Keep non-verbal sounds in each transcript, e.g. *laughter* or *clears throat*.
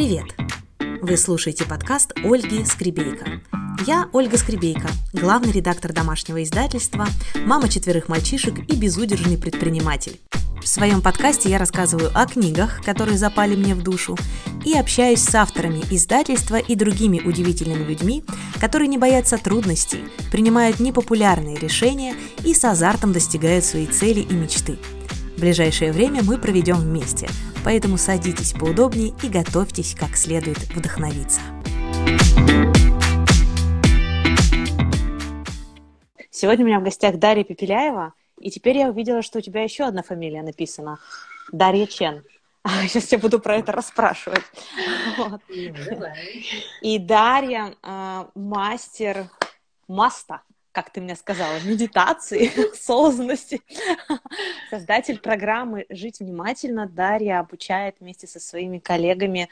Привет! Вы слушаете подкаст Ольги Скребейко. Я Ольга Скребейко, главный редактор домашнего издательства, мама четверых мальчишек и безудержный предприниматель. В своем подкасте я рассказываю о книгах, которые запали мне в душу, и общаюсь с авторами издательства и другими удивительными людьми, которые не боятся трудностей, принимают непопулярные решения и с азартом достигают своей цели и мечты. В ближайшее время мы проведем вместе, поэтому садитесь поудобнее и готовьтесь как следует вдохновиться. Сегодня у меня в гостях Дарья Пепеляева, и теперь я увидела, что у тебя еще одна фамилия написана. Дарья Чен. *laughs* Сейчас я буду про это расспрашивать. Вот. И Дарья э, мастер маста, как ты мне сказала, медитации, *laughs* осознанности. Создатель программы «Жить внимательно» Дарья обучает вместе со своими коллегами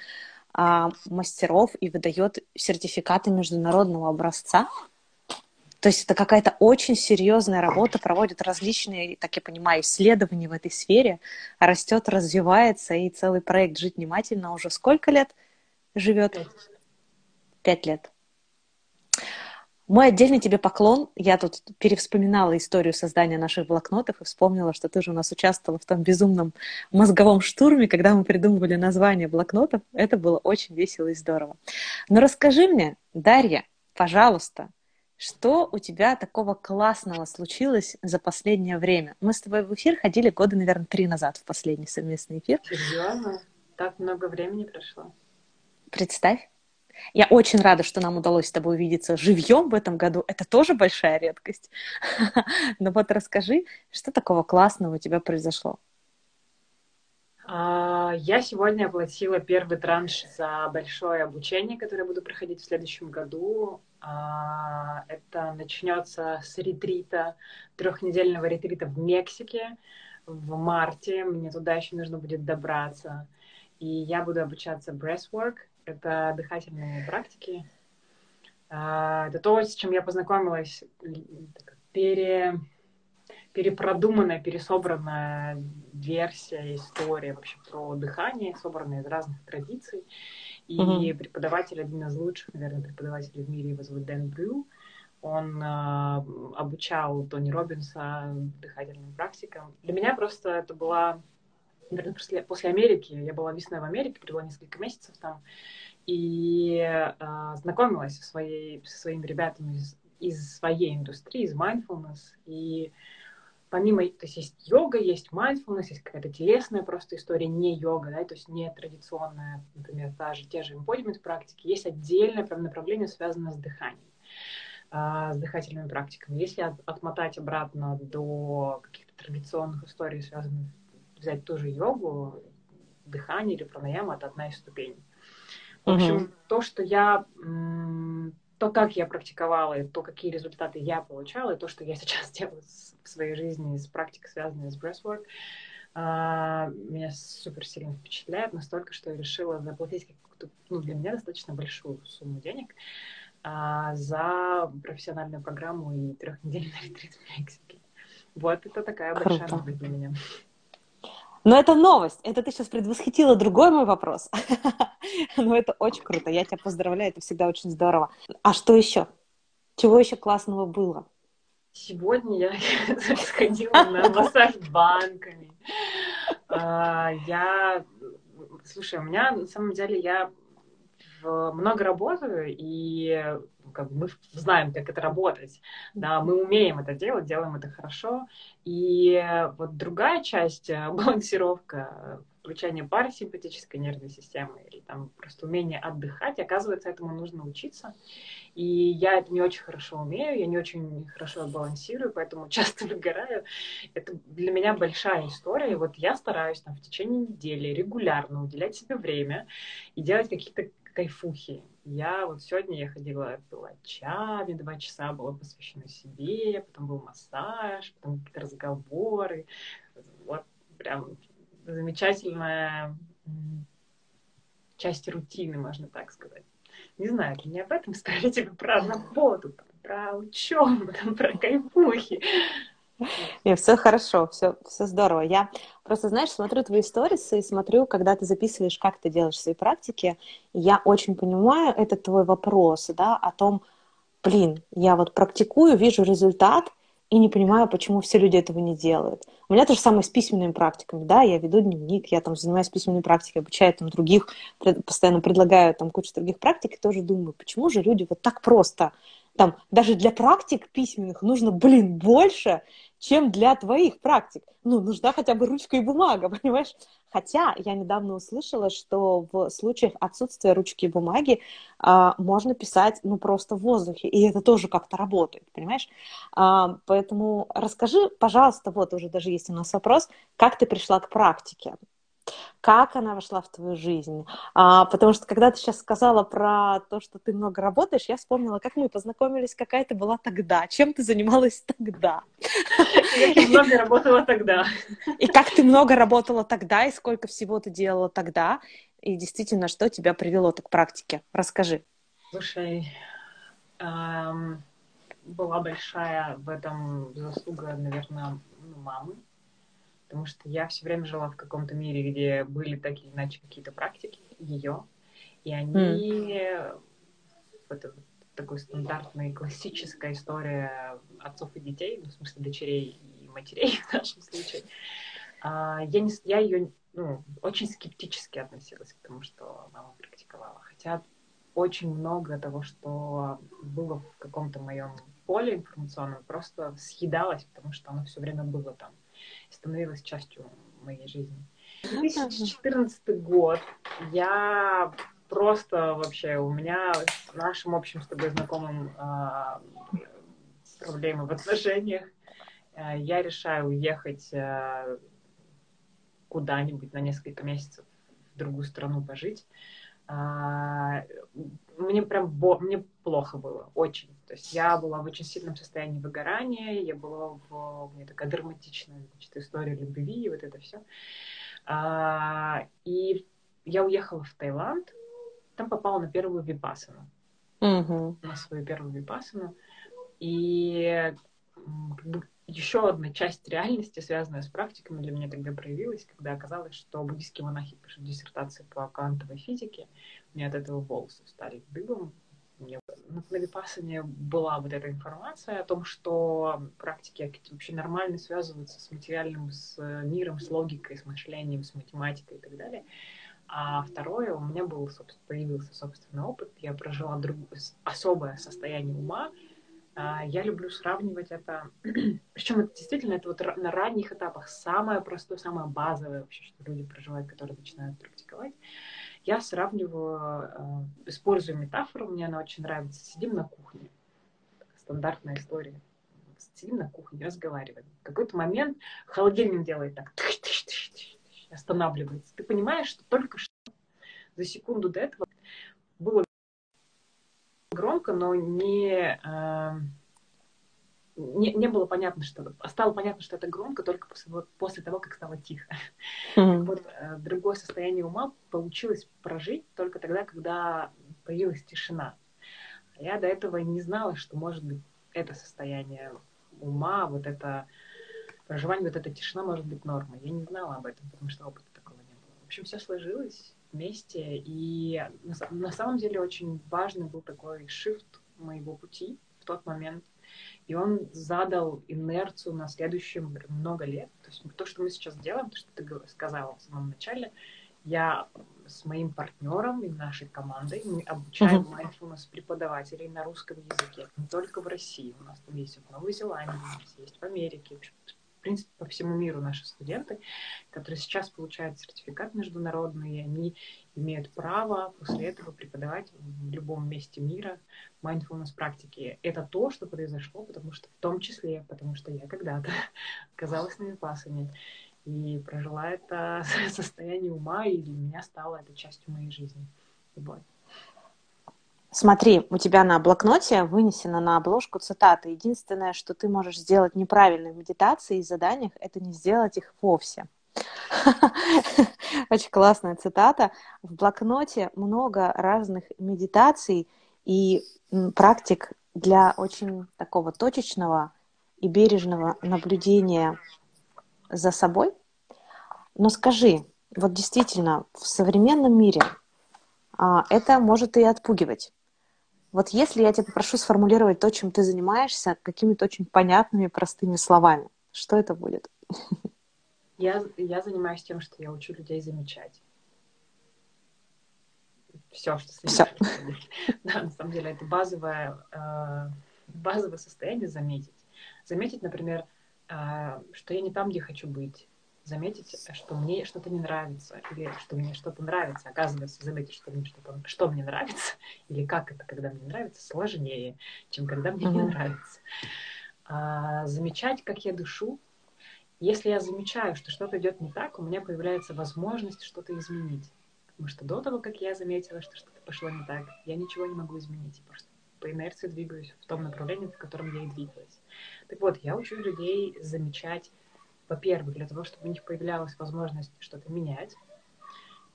э, мастеров и выдает сертификаты международного образца то есть это какая-то очень серьезная работа, проводят различные, так я понимаю, исследования в этой сфере, растет, развивается, и целый проект «Жить внимательно» уже сколько лет живет? Пять лет. Мой отдельный тебе поклон. Я тут перевспоминала историю создания наших блокнотов и вспомнила, что ты же у нас участвовала в том безумном мозговом штурме, когда мы придумывали название блокнотов. Это было очень весело и здорово. Но расскажи мне, Дарья, пожалуйста, что у тебя такого классного случилось за последнее время? Мы с тобой в эфир ходили года, наверное, три назад в последний совместный эфир. Серьезно? Так много времени прошло. Представь. Я очень рада, что нам удалось с тобой увидеться живьем в этом году. Это тоже большая редкость. *laughs* Но вот расскажи, что такого классного у тебя произошло? А, я сегодня оплатила первый транш за большое обучение, которое буду проходить в следующем году. А, это начнется с ретрита, трехнедельного ретрита в Мексике в марте. Мне туда еще нужно будет добраться. И я буду обучаться breathwork. Это дыхательные практики. А, это то, с чем я познакомилась пере перепродуманная, пересобранная версия истории вообще про дыхание, собранная из разных традиций. И uh-huh. преподаватель, один из лучших, наверное, преподавателей в мире, его зовут Дэн Брю. Он э, обучал Тони Робинса дыхательным практикам. Для меня просто это была, наверное, после, после Америки, я была весной в Америке, провела несколько месяцев там, и э, знакомилась своей, со своими ребятами из, из своей индустрии, из mindfulness, и помимо, то есть есть йога, есть mindfulness, есть какая-то телесная просто история, не йога, да, то есть не традиционная, например, та же, те же embodiment практики, есть отдельное прям направление, связанное с дыханием, с дыхательными практиками. Если от, отмотать обратно до каких-то традиционных историй, связанных, взять ту же йогу, дыхание или пранаяма, это одна из ступеней. В общем, uh-huh. то, что я то, как я практиковала, и то, какие результаты я получала, и то, что я сейчас *laughs* делаю в своей жизни с практикой, связанной с breathwork, а, меня супер сильно впечатляет, настолько, что я решила заплатить какую-то, ну, для меня достаточно большую сумму денег а, за профессиональную программу и трехнедельный *laughs* ретрит в Мексике. Вот это такая Круто. большая новость для меня. Но это новость. Это ты сейчас предвосхитила другой мой вопрос. *laughs* Но это очень круто. Я тебя поздравляю. Это всегда очень здорово. А что еще? Чего еще классного было? Сегодня я *laughs* сходила на массаж банками. А, я... Слушай, у меня на самом деле я много работаю, и как мы знаем, как это работать, да, мы умеем это делать, делаем это хорошо, и вот другая часть, э, *laughs* балансировка, включение парасимпатической нервной системы или там просто умение отдыхать, оказывается, этому нужно учиться, и я это не очень хорошо умею, я не очень хорошо балансирую, поэтому *laughs* часто выгораю. Это для меня большая история, и вот я стараюсь там в течение недели регулярно уделять себе время и делать какие-то кайфухи. Я вот сегодня я ходила, пила чай, два часа было посвящено себе, потом был массаж, потом какие-то разговоры. Вот прям замечательная часть рутины, можно так сказать. Не знаю, для меня об этом *laughs* история типа про работу, про учебу, там, про кайфухи. Нет, все хорошо, все, все здорово. Я просто, знаешь, смотрю твои сторисы и смотрю, когда ты записываешь, как ты делаешь свои практики, и я очень понимаю этот твой вопрос, да, о том, блин, я вот практикую, вижу результат, и не понимаю, почему все люди этого не делают. У меня то же самое с письменными практиками, да, я веду дневник, я там занимаюсь письменной практикой, обучаю там других, постоянно предлагаю там кучу других практик, и тоже думаю, почему же люди вот так просто, там, даже для практик письменных нужно, блин, больше, чем для твоих практик. Ну, нужна хотя бы ручка и бумага, *laughs* понимаешь? Хотя я недавно услышала, что в случаях отсутствия ручки и бумаги а, можно писать, ну, просто в воздухе, и это тоже как-то работает, понимаешь? А, поэтому расскажи, пожалуйста, вот уже даже есть у нас вопрос, как ты пришла к практике? Как она вошла в твою жизнь. А, потому что когда ты сейчас сказала про то, что ты много работаешь, я вспомнила, как мы познакомились, какая ты была тогда, чем ты занималась тогда. Как я много работала тогда. И как ты много работала тогда, и сколько всего ты делала тогда, и действительно, что тебя привело к практике. Расскажи. Слушай, эм, была большая в этом заслуга, наверное, мамы, потому что я все время жила в каком-то мире, где были так или иначе какие-то практики ее, и они mm. это такой стандартная классическая история отцов и детей, ну, в смысле дочерей и матерей в нашем случае. А, я, не, я ее ну, очень скептически относилась к тому, что мама практиковала. Хотя очень много того, что было в каком-то моем поле информационном, просто съедалось, потому что оно все время было там становилась частью моей жизни. 2014 год. Я просто вообще, у меня с нашим общим с тобой знакомым э, проблемы в отношениях. Э, я решаю уехать э, куда-нибудь на несколько месяцев в другую страну пожить. Э, мне прям бо- мне плохо было, очень. То есть я была в очень сильном состоянии выгорания, я была в... У меня такая драматичная значит, история любви, и вот это все. А, и я уехала в Таиланд, там попала на первую випасану. Mm-hmm. На свою первую випасану. И как бы еще одна часть реальности, связанная с практиками, для меня тогда проявилась, когда оказалось, что буддийские монахи пишут диссертации по квантовой физике. У меня от этого волосы стали дыбом. Мне на Випассане была вот эта информация о том, что практики вообще нормально связываются с материальным, с миром, с логикой, с мышлением, с математикой и так далее. А второе, у меня был, собственно, появился собственный опыт. Я прожила друг... особое состояние ума. А, я люблю сравнивать это. *clears throat* Причем это действительно это вот на ранних этапах самое простое, самое базовое вообще, что люди проживают, которые начинают практиковать. Я сравниваю, э, использую метафору, мне она очень нравится. Сидим на кухне. Стандартная история. Сидим на кухне, разговариваем. В какой-то момент холодильник делает так, останавливается. Ты понимаешь, что только что за секунду до этого было громко, но не, э, не, не было понятно, что... Стало понятно, что это громко только после, после того, как стало тихо. Mm-hmm. Вот, э, другое состояние ума получилось прожить только тогда, когда появилась тишина. Я до этого не знала, что может быть это состояние ума, вот это проживание, вот эта тишина может быть нормой. Я не знала об этом, потому что опыта такого не было. В общем, все сложилось вместе, и на, на самом деле очень важный был такой шифт моего пути в тот момент – и он задал инерцию на следующие много лет. То есть то, что мы сейчас делаем, то, что ты сказала в самом начале, я с моим партнером и нашей командой мы обучаем uh-huh. mindfulness преподавателей на русском языке. Не только в России. У нас там есть в Новой Зеландии, есть в Америке принципе, по всему миру наши студенты, которые сейчас получают сертификат международный, и они имеют право после этого преподавать в любом месте мира mindfulness практики. Это то, что произошло, потому что в том числе, потому что я когда-то *laughs* оказалась на випасане и прожила это *laughs* состояние ума, и для меня стало это частью моей жизни. Вот. Смотри, у тебя на блокноте вынесена на обложку цитата. Единственное, что ты можешь сделать неправильно в медитации и заданиях, это не сделать их вовсе. *laughs* Очень классная цитата. В блокноте много разных медитаций и практик для очень такого точечного и бережного наблюдения за собой. Но скажи, вот действительно, в современном мире а, это может и отпугивать. Вот если я тебя попрошу сформулировать то, чем ты занимаешься, какими-то очень понятными, простыми словами, что это будет? Я, я занимаюсь тем, что я учу людей замечать. Все, что с Все. *laughs* Да, на самом деле это базовое, э, базовое состояние заметить. Заметить, например, э, что я не там, где хочу быть заметить, что мне что-то не нравится, или что мне что-то нравится. Оказывается, заметить, что мне что-то, что мне нравится, *laughs* или как это, когда мне нравится, сложнее, чем когда мне mm-hmm. не нравится. А, замечать, как я дышу. Если я замечаю, что что-то идет не так, у меня появляется возможность что-то изменить. Потому что до того, как я заметила, что что-то пошло не так, я ничего не могу изменить. Просто по инерции двигаюсь в том направлении, в котором я и двигалась. Так вот, я учу людей замечать во-первых, для того, чтобы у них появлялась возможность что-то менять.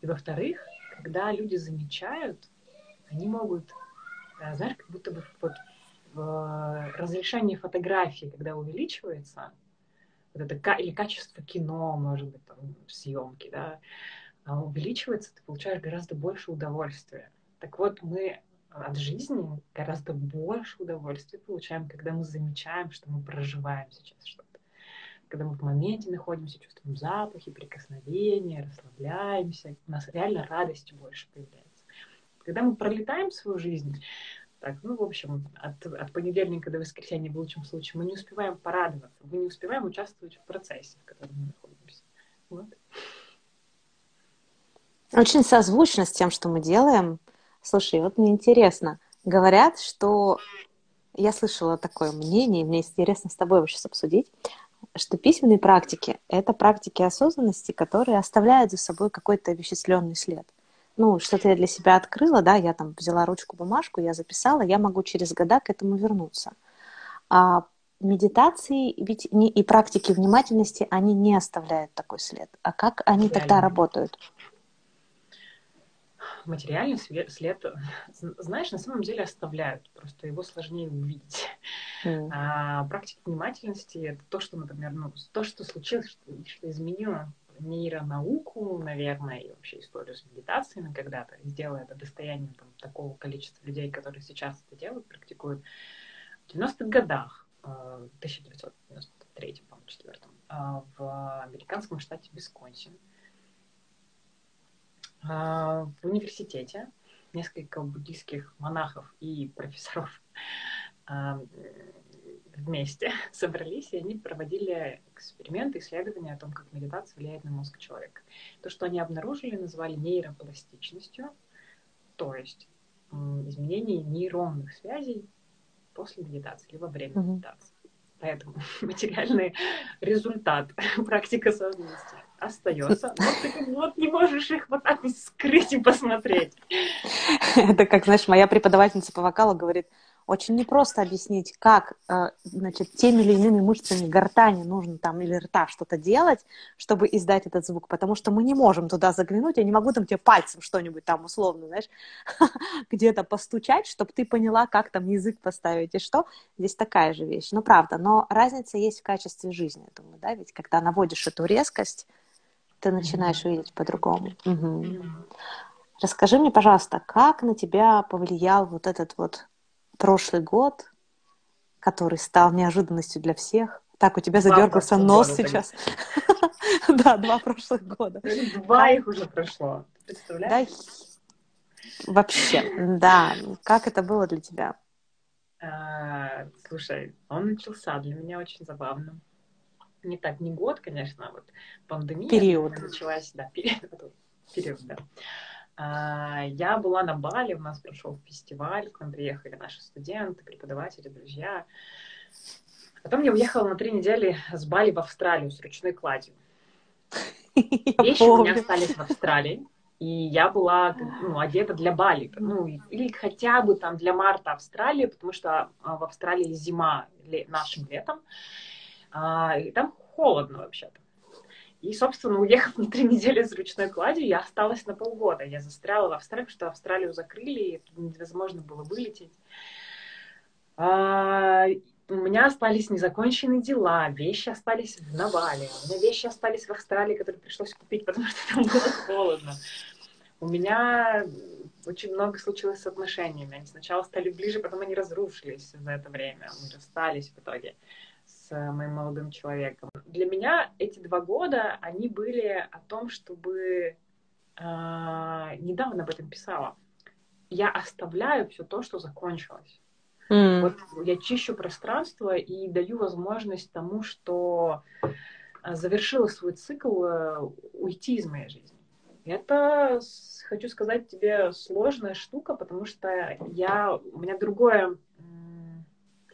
И во-вторых, когда люди замечают, они могут, э, знаешь, как будто бы вот в разрешении фотографии, когда увеличивается, вот это, или качество кино, может быть, там, съемки, да, а увеличивается, ты получаешь гораздо больше удовольствия. Так вот, мы от жизни гораздо больше удовольствия получаем, когда мы замечаем, что мы проживаем сейчас что-то когда мы в моменте находимся, чувствуем запахи, прикосновения, расслабляемся, у нас реально радость больше появляется. Когда мы пролетаем свою жизнь, так, ну, в общем, от, от понедельника до воскресенья в лучшем случае мы не успеваем порадоваться, мы не успеваем участвовать в процессе, в котором мы находимся. Вот. Очень созвучно с тем, что мы делаем. Слушай, вот мне интересно. Говорят, что я слышала такое мнение, мне интересно с тобой сейчас обсудить, что письменные практики — это практики осознанности, которые оставляют за собой какой-то вещественный след. Ну, что-то я для себя открыла, да, я там взяла ручку, бумажку, я записала, я могу через года к этому вернуться. А медитации ведь не, и практики внимательности, они не оставляют такой след. А как они Реально. тогда работают? Материальный след, *laughs* знаешь, на самом деле оставляют, просто его сложнее увидеть. Mm. А практика внимательности — это то, что, например, ну, то, что случилось, что, что изменило нейронауку, наверное, и вообще историю с медитациями когда-то, сделая это достоянием там, такого количества людей, которые сейчас это делают, практикуют. В 90-х годах, 1993, по-моему, 4 в американском штате Висконсин, в университете несколько буддийских монахов и профессоров *laughs* а, вместе *laughs* собрались, и они проводили эксперименты, исследования о том, как медитация влияет на мозг человека. То, что они обнаружили, назвали нейропластичностью, то есть изменение нейронных связей после медитации, либо во время mm-hmm. медитации. Поэтому *laughs* материальный результат практика осознанности остается. Но ты вот не можешь их вот так вот скрыть и посмотреть. Это как, знаешь, моя преподавательница по вокалу говорит, очень непросто объяснить, как, э, значит, теми или иными мышцами гортани нужно там или рта что-то делать, чтобы издать этот звук, потому что мы не можем туда заглянуть, я не могу там тебе пальцем что-нибудь там условно, знаешь, *laughs* где-то постучать, чтобы ты поняла, как там язык поставить и что. Здесь такая же вещь, ну правда, но разница есть в качестве жизни, я думаю, да, ведь когда наводишь эту резкость, ты начинаешь видеть по-другому. Угу. Расскажи мне, пожалуйста, как на тебя повлиял вот этот вот прошлый год, который стал неожиданностью для всех. Так, у тебя задергался нос сейчас. Да, два прошлых года. Два их уже прошло. Представляешь? Вообще, да. Как это было для тебя? А, слушай, он начался для меня очень забавно. Не так, не год, конечно, а вот пандемия. Период. Началась, да, период, *laughs* период, да. А, я была на Бали, у нас прошел фестиваль, к нам приехали наши студенты, преподаватели, друзья. Потом я уехала на три недели с Бали в Австралию с ручной кладью. *laughs* Вещи у меня остались в Австралии, и я была ну, одета для Бали, ну, или хотя бы там для марта Австралии, потому что а, в Австралии зима нашим летом, а, и там холодно вообще-то. И, собственно, уехав *laughs* на три недели с ручной кладью, я осталась на полгода. Я застряла в Австралии, потому что Австралию закрыли, и невозможно было вылететь. А, у меня остались незаконченные дела, вещи остались в Навале, у меня вещи остались в Австралии, которые пришлось купить, *laughs* потому что там было холодно. У меня очень много случилось с отношениями. Они сначала стали ближе, потом они разрушились за это время. Мы расстались в итоге с моим молодым человеком. Для меня эти два года, они были о том, чтобы... Э, недавно об этом писала. Я оставляю все то, что закончилось. Mm. Вот я чищу пространство и даю возможность тому, что а, завершила свой цикл, э, уйти из моей жизни. Это, хочу сказать тебе, сложная штука, потому что я, у меня другое,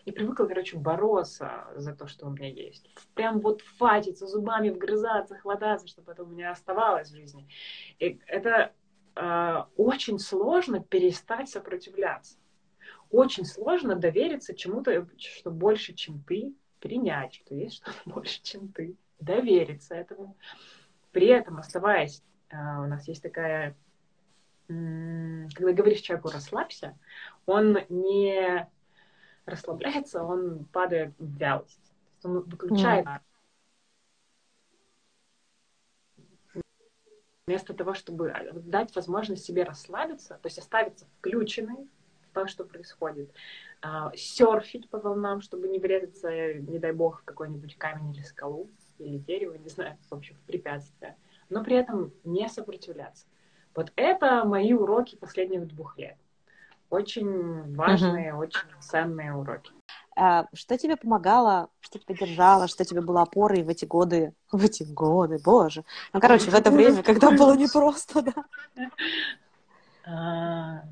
и привыкла, короче, бороться за то, что у меня есть. Прям вот фатиться, зубами вгрызаться, хвататься, чтобы это у меня оставалось в жизни. И это э, очень сложно перестать сопротивляться очень сложно довериться чему-то, что больше, чем ты, принять, что есть что-то *laughs* больше, чем ты, довериться этому. При этом, оставаясь, а, у нас есть такая, когда говоришь человеку «расслабься», он не расслабляется, он падает в вялость. Он выключает mm. вместо того, чтобы дать возможность себе расслабиться, то есть оставиться включенной, то, что происходит. А, серфить по волнам, чтобы не врезаться, не дай бог, в какой-нибудь камень или скалу, или дерево, не знаю, в общем, в препятствия. Но при этом не сопротивляться. Вот это мои уроки последних двух лет. Очень важные, uh-huh. очень ценные уроки. А, что тебе помогало, что тебя держало, что тебе было опорой в эти годы, *laughs* в эти годы, боже. Ну, короче, в это время, когда было непросто, да. А,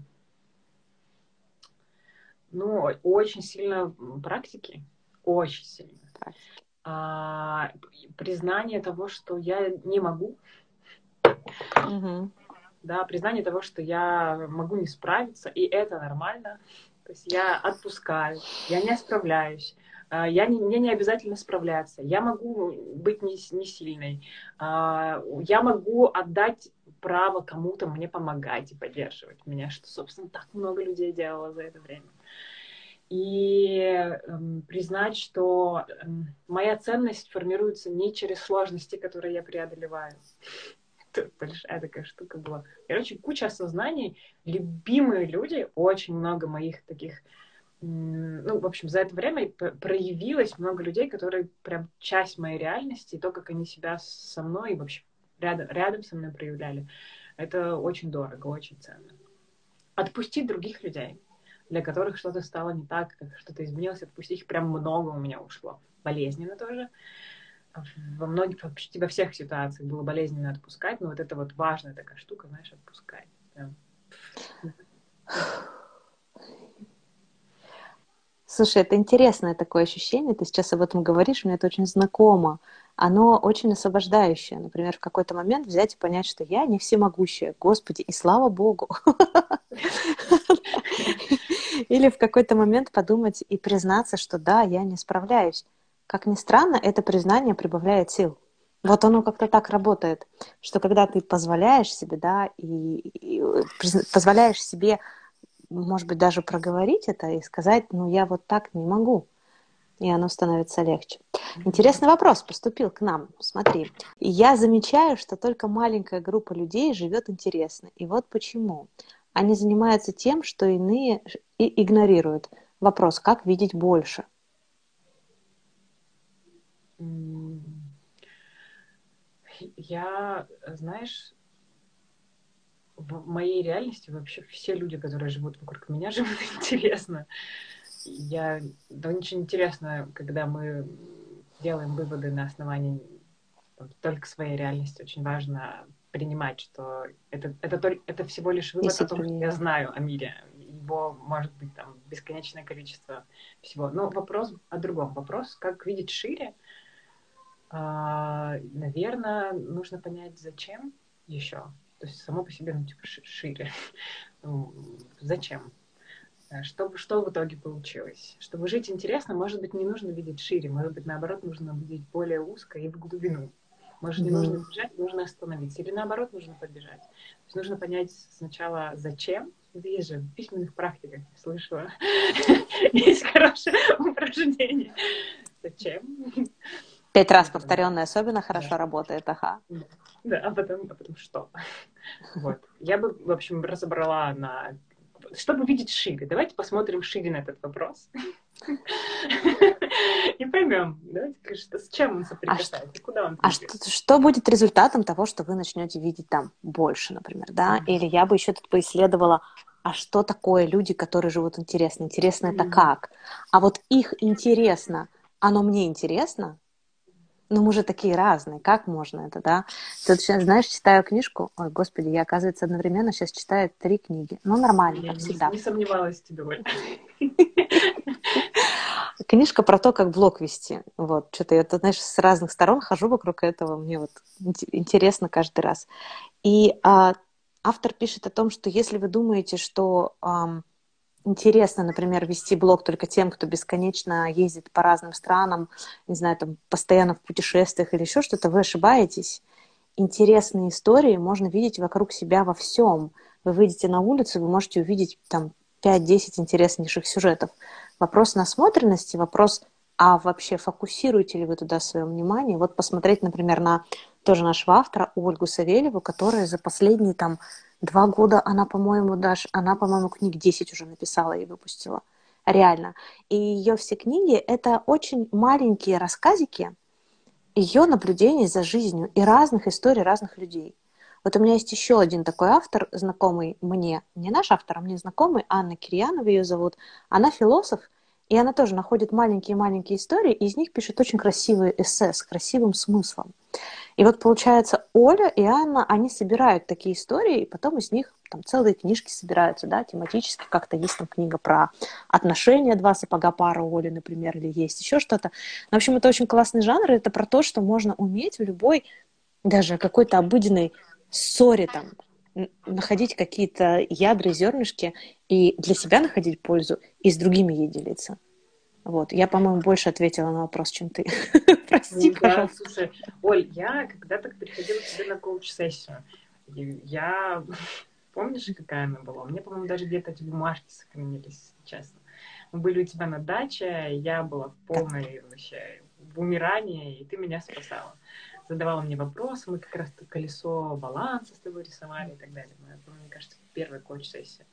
ну, очень сильно практики, очень сильно. А, признание того, что я не могу. Угу. Да, признание того, что я могу не справиться, и это нормально. То есть я отпускаю, я не справляюсь. А, я не, мне не обязательно справляться. Я могу быть не, не сильной. А, я могу отдать право кому-то мне помогать и поддерживать меня, что, собственно, так много людей делало за это время и эм, признать, что эм, моя ценность формируется не через сложности, которые я преодолеваю. Большая такая штука была. Короче, куча осознаний. Любимые люди, очень много моих таких ну, в общем, за это время проявилось много людей, которые прям часть моей реальности, и то, как они себя со мной, в общем, рядом, рядом со мной проявляли, это очень дорого, очень ценно. Отпустить других людей для которых что-то стало не так, что-то изменилось, отпустить их прям много у меня ушло. Болезненно тоже. Во многих, почти во всех ситуациях было болезненно отпускать, но вот это вот важная такая штука, знаешь, отпускать. Прям. Слушай, это интересное такое ощущение, ты сейчас об этом говоришь, мне это очень знакомо. Оно очень освобождающее. Например, в какой-то момент взять и понять, что я не всемогущая, Господи, и слава Богу. Или в какой-то момент подумать и признаться, что да, я не справляюсь. Как ни странно, это признание прибавляет сил. Вот оно как-то так работает, что когда ты позволяешь себе, да, и, и позволяешь себе может быть, даже проговорить это и сказать, ну, я вот так не могу. И оно становится легче. Интересный вопрос поступил к нам. Смотри, я замечаю, что только маленькая группа людей живет интересно. И вот почему. Они занимаются тем, что иные и игнорируют. Вопрос, как видеть больше? Я, знаешь, в моей реальности вообще все люди, которые живут вокруг меня, *laughs* живут интересно. Я, да ничего интересного, когда мы делаем выводы на основании только своей реальности. Очень важно принимать, что это, это, это всего лишь вывод Если о том, что я знаю о мире. Его может быть там бесконечное количество всего. Но вопрос о другом. Вопрос, как видеть шире. А, наверное, нужно понять, зачем еще. То есть само по себе, ну, типа, шире. *laughs* Ну, зачем? Э, что, что в итоге получилось? Чтобы жить интересно, может быть, не нужно видеть шире, может быть, наоборот, нужно видеть более узко и в глубину. Может, не mm-hmm. нужно бежать, нужно остановиться. Или наоборот, нужно побежать. То есть нужно понять сначала, зачем Есть же в письменных практиках, слышала. *laughs* Есть хорошее упражнение. Зачем? Пять раз повторенное особенно хорошо да. работает, ага. Да, а потом, а потом что? Вот. Я бы, в общем, разобрала на... Чтобы видеть шире, давайте посмотрим шире на этот вопрос. И поймем, давайте, что, с чем он соприкасается, а куда он А что, что будет результатом того, что вы начнете видеть там больше, например, да? Или я бы еще тут поисследовала, а что такое люди, которые живут интересно? Интересно это как? А вот их интересно, оно мне интересно? Ну, мы же такие разные, как можно это, да? Ты сейчас, знаешь, читаю книжку, ой, господи, я, оказывается, одновременно сейчас читаю три книги. Ну, нормально, я как всегда. Не сомневалась в тебе, Оль. *laughs* Книжка про то, как блог вести. Вот, что-то я, ты, знаешь, с разных сторон хожу вокруг этого, мне вот интересно каждый раз. И а, автор пишет о том, что если вы думаете, что... Ам, интересно, например, вести блог только тем, кто бесконечно ездит по разным странам, не знаю, там, постоянно в путешествиях или еще что-то, вы ошибаетесь. Интересные истории можно видеть вокруг себя во всем. Вы выйдете на улицу, вы можете увидеть там 5-10 интереснейших сюжетов. Вопрос насмотренности, вопрос, а вообще фокусируете ли вы туда свое внимание? Вот посмотреть, например, на тоже нашего автора Ольгу Савельеву, которая за последние там Два года она, по-моему, даже, она, по-моему, книг 10 уже написала и выпустила. Реально. И ее все книги — это очень маленькие рассказики ее наблюдений за жизнью и разных историй разных людей. Вот у меня есть еще один такой автор, знакомый мне, не наш автор, а мне знакомый, Анна Кирьянова ее зовут. Она философ, и она тоже находит маленькие-маленькие истории, и из них пишет очень красивые эссе с красивым смыслом. И вот получается, Оля и Анна, они собирают такие истории, и потом из них там целые книжки собираются, да, тематически, как-то есть там книга про отношения, два сапога пара Оли, например, или есть еще что-то. В общем, это очень классный жанр, это про то, что можно уметь в любой, даже какой-то обыденной ссоре там, находить какие-то ядра и зернышки и для себя находить пользу, и с другими ей делиться. Вот. Я, по-моему, больше ответила на вопрос, чем ты. *laughs* Прости, да, пожалуйста. Слушай, Оль, я когда-то приходила к тебе на коуч-сессию. Я... Помнишь, какая она была? Мне, по-моему, даже где-то эти бумажки сохранились, честно. Мы были у тебя на даче, я была в полной вообще в умирании, и ты меня спасала. Задавала мне вопросы, мы как раз колесо баланса с тобой рисовали и так далее. Мне кажется, первая коуч-сессия.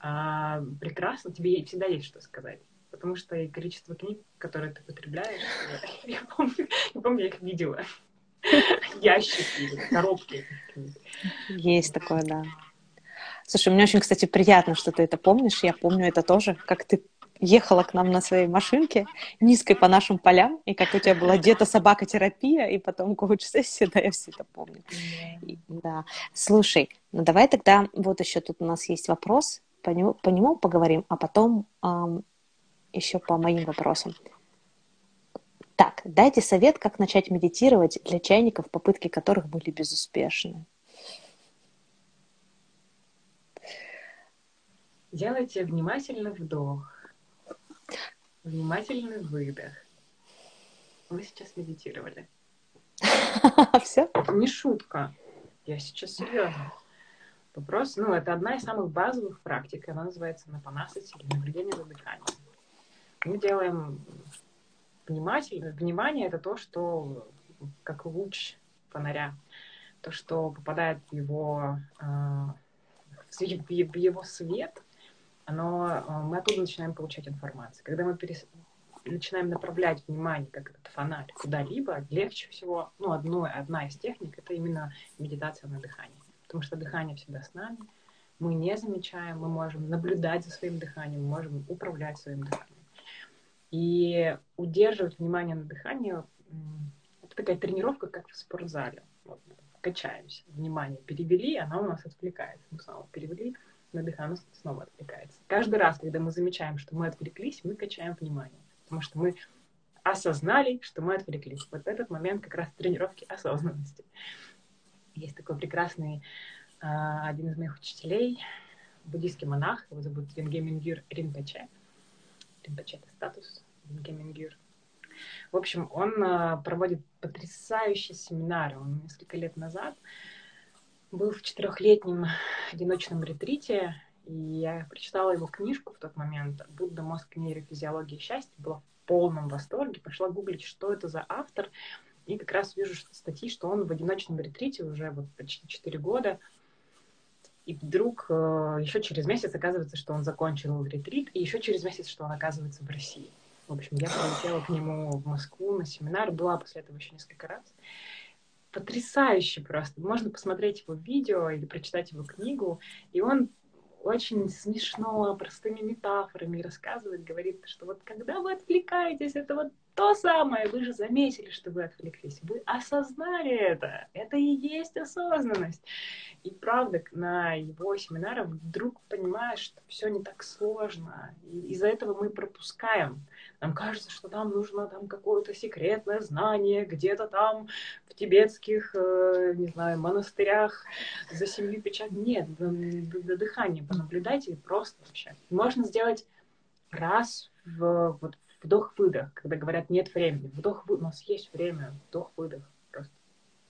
А, прекрасно, тебе всегда есть что сказать потому что и количество книг, которые ты потребляешь, *laughs* я помню, я, помню, я их видела. *laughs* Ящики, коробки. Есть такое, да. Слушай, мне очень, кстати, приятно, что ты это помнишь. Я помню это тоже, как ты ехала к нам на своей машинке, низкой по нашим полям, и как у тебя была где-то собакотерапия, и потом коуч-сессия, да, я все это помню. И, да. Слушай, ну давай тогда, вот еще тут у нас есть вопрос, по нему, по нему поговорим, а потом эм, еще по моим вопросам. Так, дайте совет, как начать медитировать для чайников, попытки которых были безуспешны. Делайте внимательный вдох, внимательный выдох. Вы сейчас медитировали. *laughs* Все? Не шутка. Я сейчас серьезно. Вопрос, ну, это одна из самых базовых практик. Она называется напанасати или наблюдение за дыханием мы делаем внимательно. Внимание — это то, что как луч фонаря, то, что попадает в его, э, в его свет, оно, э, мы оттуда начинаем получать информацию. Когда мы перес... начинаем направлять внимание, как этот фонарь, куда-либо, легче всего, ну, одно, одна из техник — это именно медитация на дыхании. Потому что дыхание всегда с нами, мы не замечаем, мы можем наблюдать за своим дыханием, мы можем управлять своим дыханием. И удерживать внимание на дыхании — это такая тренировка, как в спортзале. Вот, качаемся. Внимание перевели, она у нас отвлекается. Мы снова перевели на дыхание, снова отвлекается. Каждый раз, когда мы замечаем, что мы отвлеклись, мы качаем внимание. Потому что мы осознали, что мы отвлеклись. Вот этот момент как раз тренировки осознанности. Есть такой прекрасный а, один из моих учителей, буддийский монах, его зовут Винге Мингюр Ринпоче. Ринпоче — это статус Гемингюр. В общем, он а, проводит потрясающие семинары. Он несколько лет назад был в четырехлетнем одиночном ретрите, И я прочитала его книжку в тот момент «Будда, мозг, нейрофизиология счастья». Была в полном восторге. Пошла гуглить, что это за автор. И как раз вижу статьи, что он в одиночном ретрите уже вот почти 4 года. И вдруг э, еще через месяц оказывается, что он закончил ретрит, и еще через месяц, что он оказывается в России. В общем, я полетела к нему в Москву на семинар, была после этого еще несколько раз. Потрясающе просто. Можно посмотреть его видео или прочитать его книгу, и он очень смешно, простыми метафорами рассказывает, говорит, что вот когда вы отвлекаетесь, это вот то самое, вы же заметили, что вы отвлеклись, вы осознали это, это и есть осознанность. И правда, на его семинарах вдруг понимаешь, что все не так сложно, и из-за этого мы пропускаем. Нам кажется, что нам нужно там какое-то секретное знание где-то там в тибетских, э, не знаю, монастырях за семью печать. Нет, до, до, до дыхания понаблюдайте просто вообще. Можно сделать раз в, вот, вдох-выдох, когда говорят нет времени. Вдох-выдох, у нас есть время, вдох-выдох просто.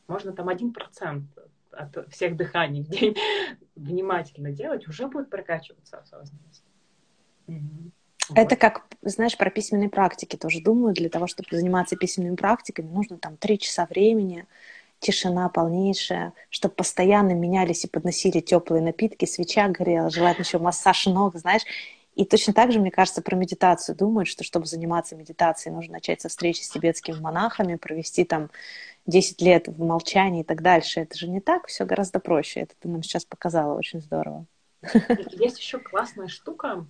Можно там один процент от всех дыханий в день *laughs* внимательно делать, уже будет прокачиваться осознанность. Угу. Это как, знаешь, про письменные практики тоже думаю. Для того, чтобы заниматься письменными практиками, нужно там три часа времени, тишина полнейшая, чтобы постоянно менялись и подносили теплые напитки, свеча горела, желательно еще массаж ног, знаешь. И точно так же, мне кажется, про медитацию думают, что чтобы заниматься медитацией, нужно начать со встречи с тибетскими монахами, провести там 10 лет в молчании и так дальше. Это же не так, все гораздо проще. Это ты нам сейчас показала, очень здорово. Есть еще классная штука,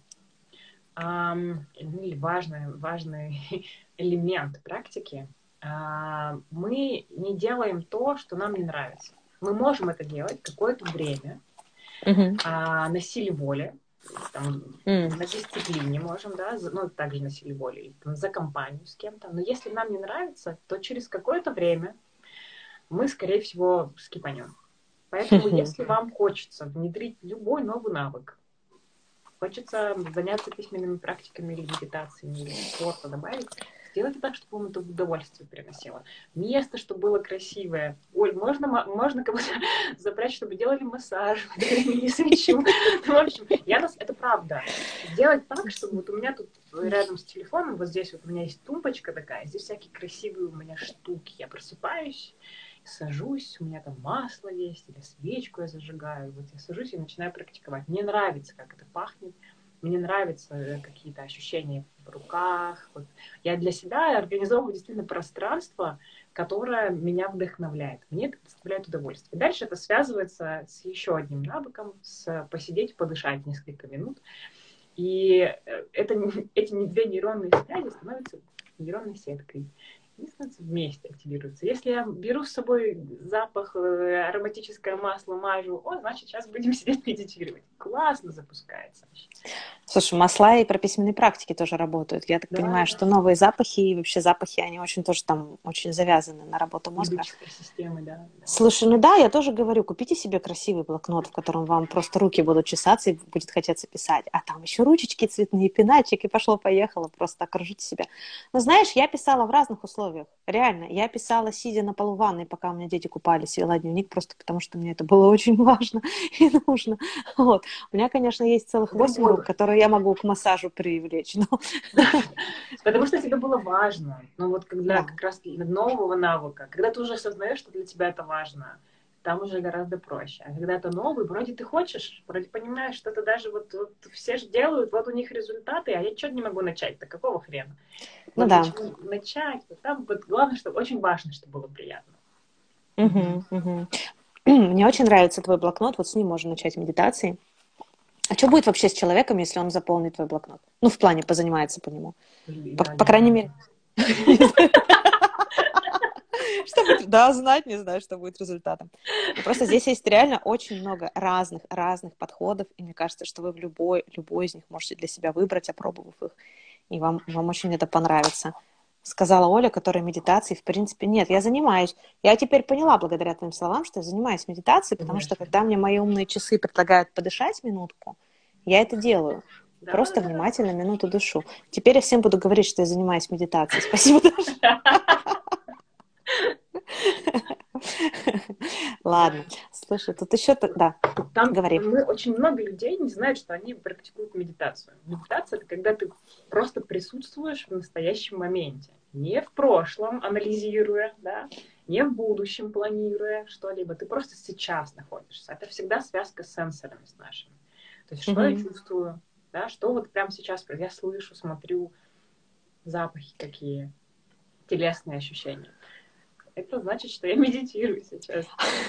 или важный, важный *laughs* элемент практики. А, мы не делаем то, что нам не нравится. Мы можем это делать какое-то время uh-huh. на силе воли, там, mm. на дисциплине можем, да, ну, также на силе воли, или, там, за компанию с кем-то. Но если нам не нравится, то через какое-то время мы, скорее всего, скипанем. Поэтому, если вам хочется внедрить любой новый навык, хочется заняться письменными практиками или медитациями, или спорта добавить, сделайте так, чтобы вам это удовольствие приносило. Место, чтобы было красивое. Оль, можно, можно кого-то *laughs* запрячь, чтобы делали массаж, *laughs* не свечу. *laughs* Ну, в общем, я нас, это правда. Сделать так, чтобы вот у меня тут рядом с телефоном, вот здесь вот у меня есть тумбочка такая, здесь всякие красивые у меня штуки. Я просыпаюсь, сажусь, у меня там масло есть, или свечку я зажигаю, вот я сажусь и начинаю практиковать. Мне нравится, как это пахнет, мне нравятся э, какие-то ощущения в руках. Вот. Я для себя организовываю действительно пространство, которое меня вдохновляет. Мне это доставляет удовольствие. Дальше это связывается с еще одним навыком, с посидеть, подышать несколько минут. И э, это, *laughs* эти две нейронные связи становятся нейронной сеткой вместе активируются. Если я беру с собой запах, э, ароматическое масло, мажу, о, значит, сейчас будем *laughs* сидеть медитировать. Классно запускается. Слушай, масла и про письменные практики тоже работают. Я так да, понимаю, да. что новые запахи и вообще запахи, они очень тоже там очень завязаны на работу мозга. Системы, да, да. Слушай, ну да, я тоже говорю, купите себе красивый блокнот, в котором вам просто руки будут чесаться и будет хотеться писать. А там еще ручечки цветные, пиначик, и пошло-поехало, просто окружите себя. Но знаешь, я писала в разных условиях. Реально, я писала, сидя на полу ванной, пока у меня дети купались, вела дневник, просто потому что мне это было очень *laughs* важно и нужно. Вот. У меня, конечно, есть целых восемь рук, которые я могу к массажу привлечь. Но... *laughs* Потому что тебе было важно. Но вот когда да. как раз нового навыка, когда ты уже осознаешь, что для тебя это важно, там уже гораздо проще. А когда это новый, вроде ты хочешь, вроде понимаешь, что это даже вот, вот все же делают, вот у них результаты, а я что-то не могу начать, так какого хрена? Ну вот да. Начать, вот там вот главное, что очень важно, чтобы было приятно. Угу, угу. *clears throat* Мне очень нравится твой блокнот, вот с ним можно начать медитации. А что будет вообще с человеком, если он заполнит твой блокнот? Ну, в плане позанимается по нему. По, по крайней мере. Что будет? Да, знать не знаю, что будет результатом. Просто здесь есть реально очень много разных, разных подходов, и мне кажется, что вы в любой, любой из них можете для себя выбрать, опробовав их, и вам, вам очень это понравится сказала Оля, которая медитацией, в принципе, нет, я занимаюсь. Я теперь поняла, благодаря твоим словам, что я занимаюсь медитацией, потому Конечно. что когда мне мои умные часы предлагают подышать минутку, я это делаю. Да, Просто да, внимательно минуту душу. Теперь я всем буду говорить, что я занимаюсь медитацией. Спасибо. Ладно, слушай, тут еще, да, там говори. Мы, очень много людей не знают, что они практикуют медитацию. Медитация — это когда ты просто присутствуешь в настоящем моменте. Не в прошлом, анализируя, да, не в будущем, планируя что-либо. Ты просто сейчас находишься. Это всегда связка с сенсорами с нашими. То есть, что mm-hmm. я чувствую, да, что вот прямо сейчас я слышу, смотрю, запахи какие, телесные ощущения. Это значит, что я медитирую сейчас.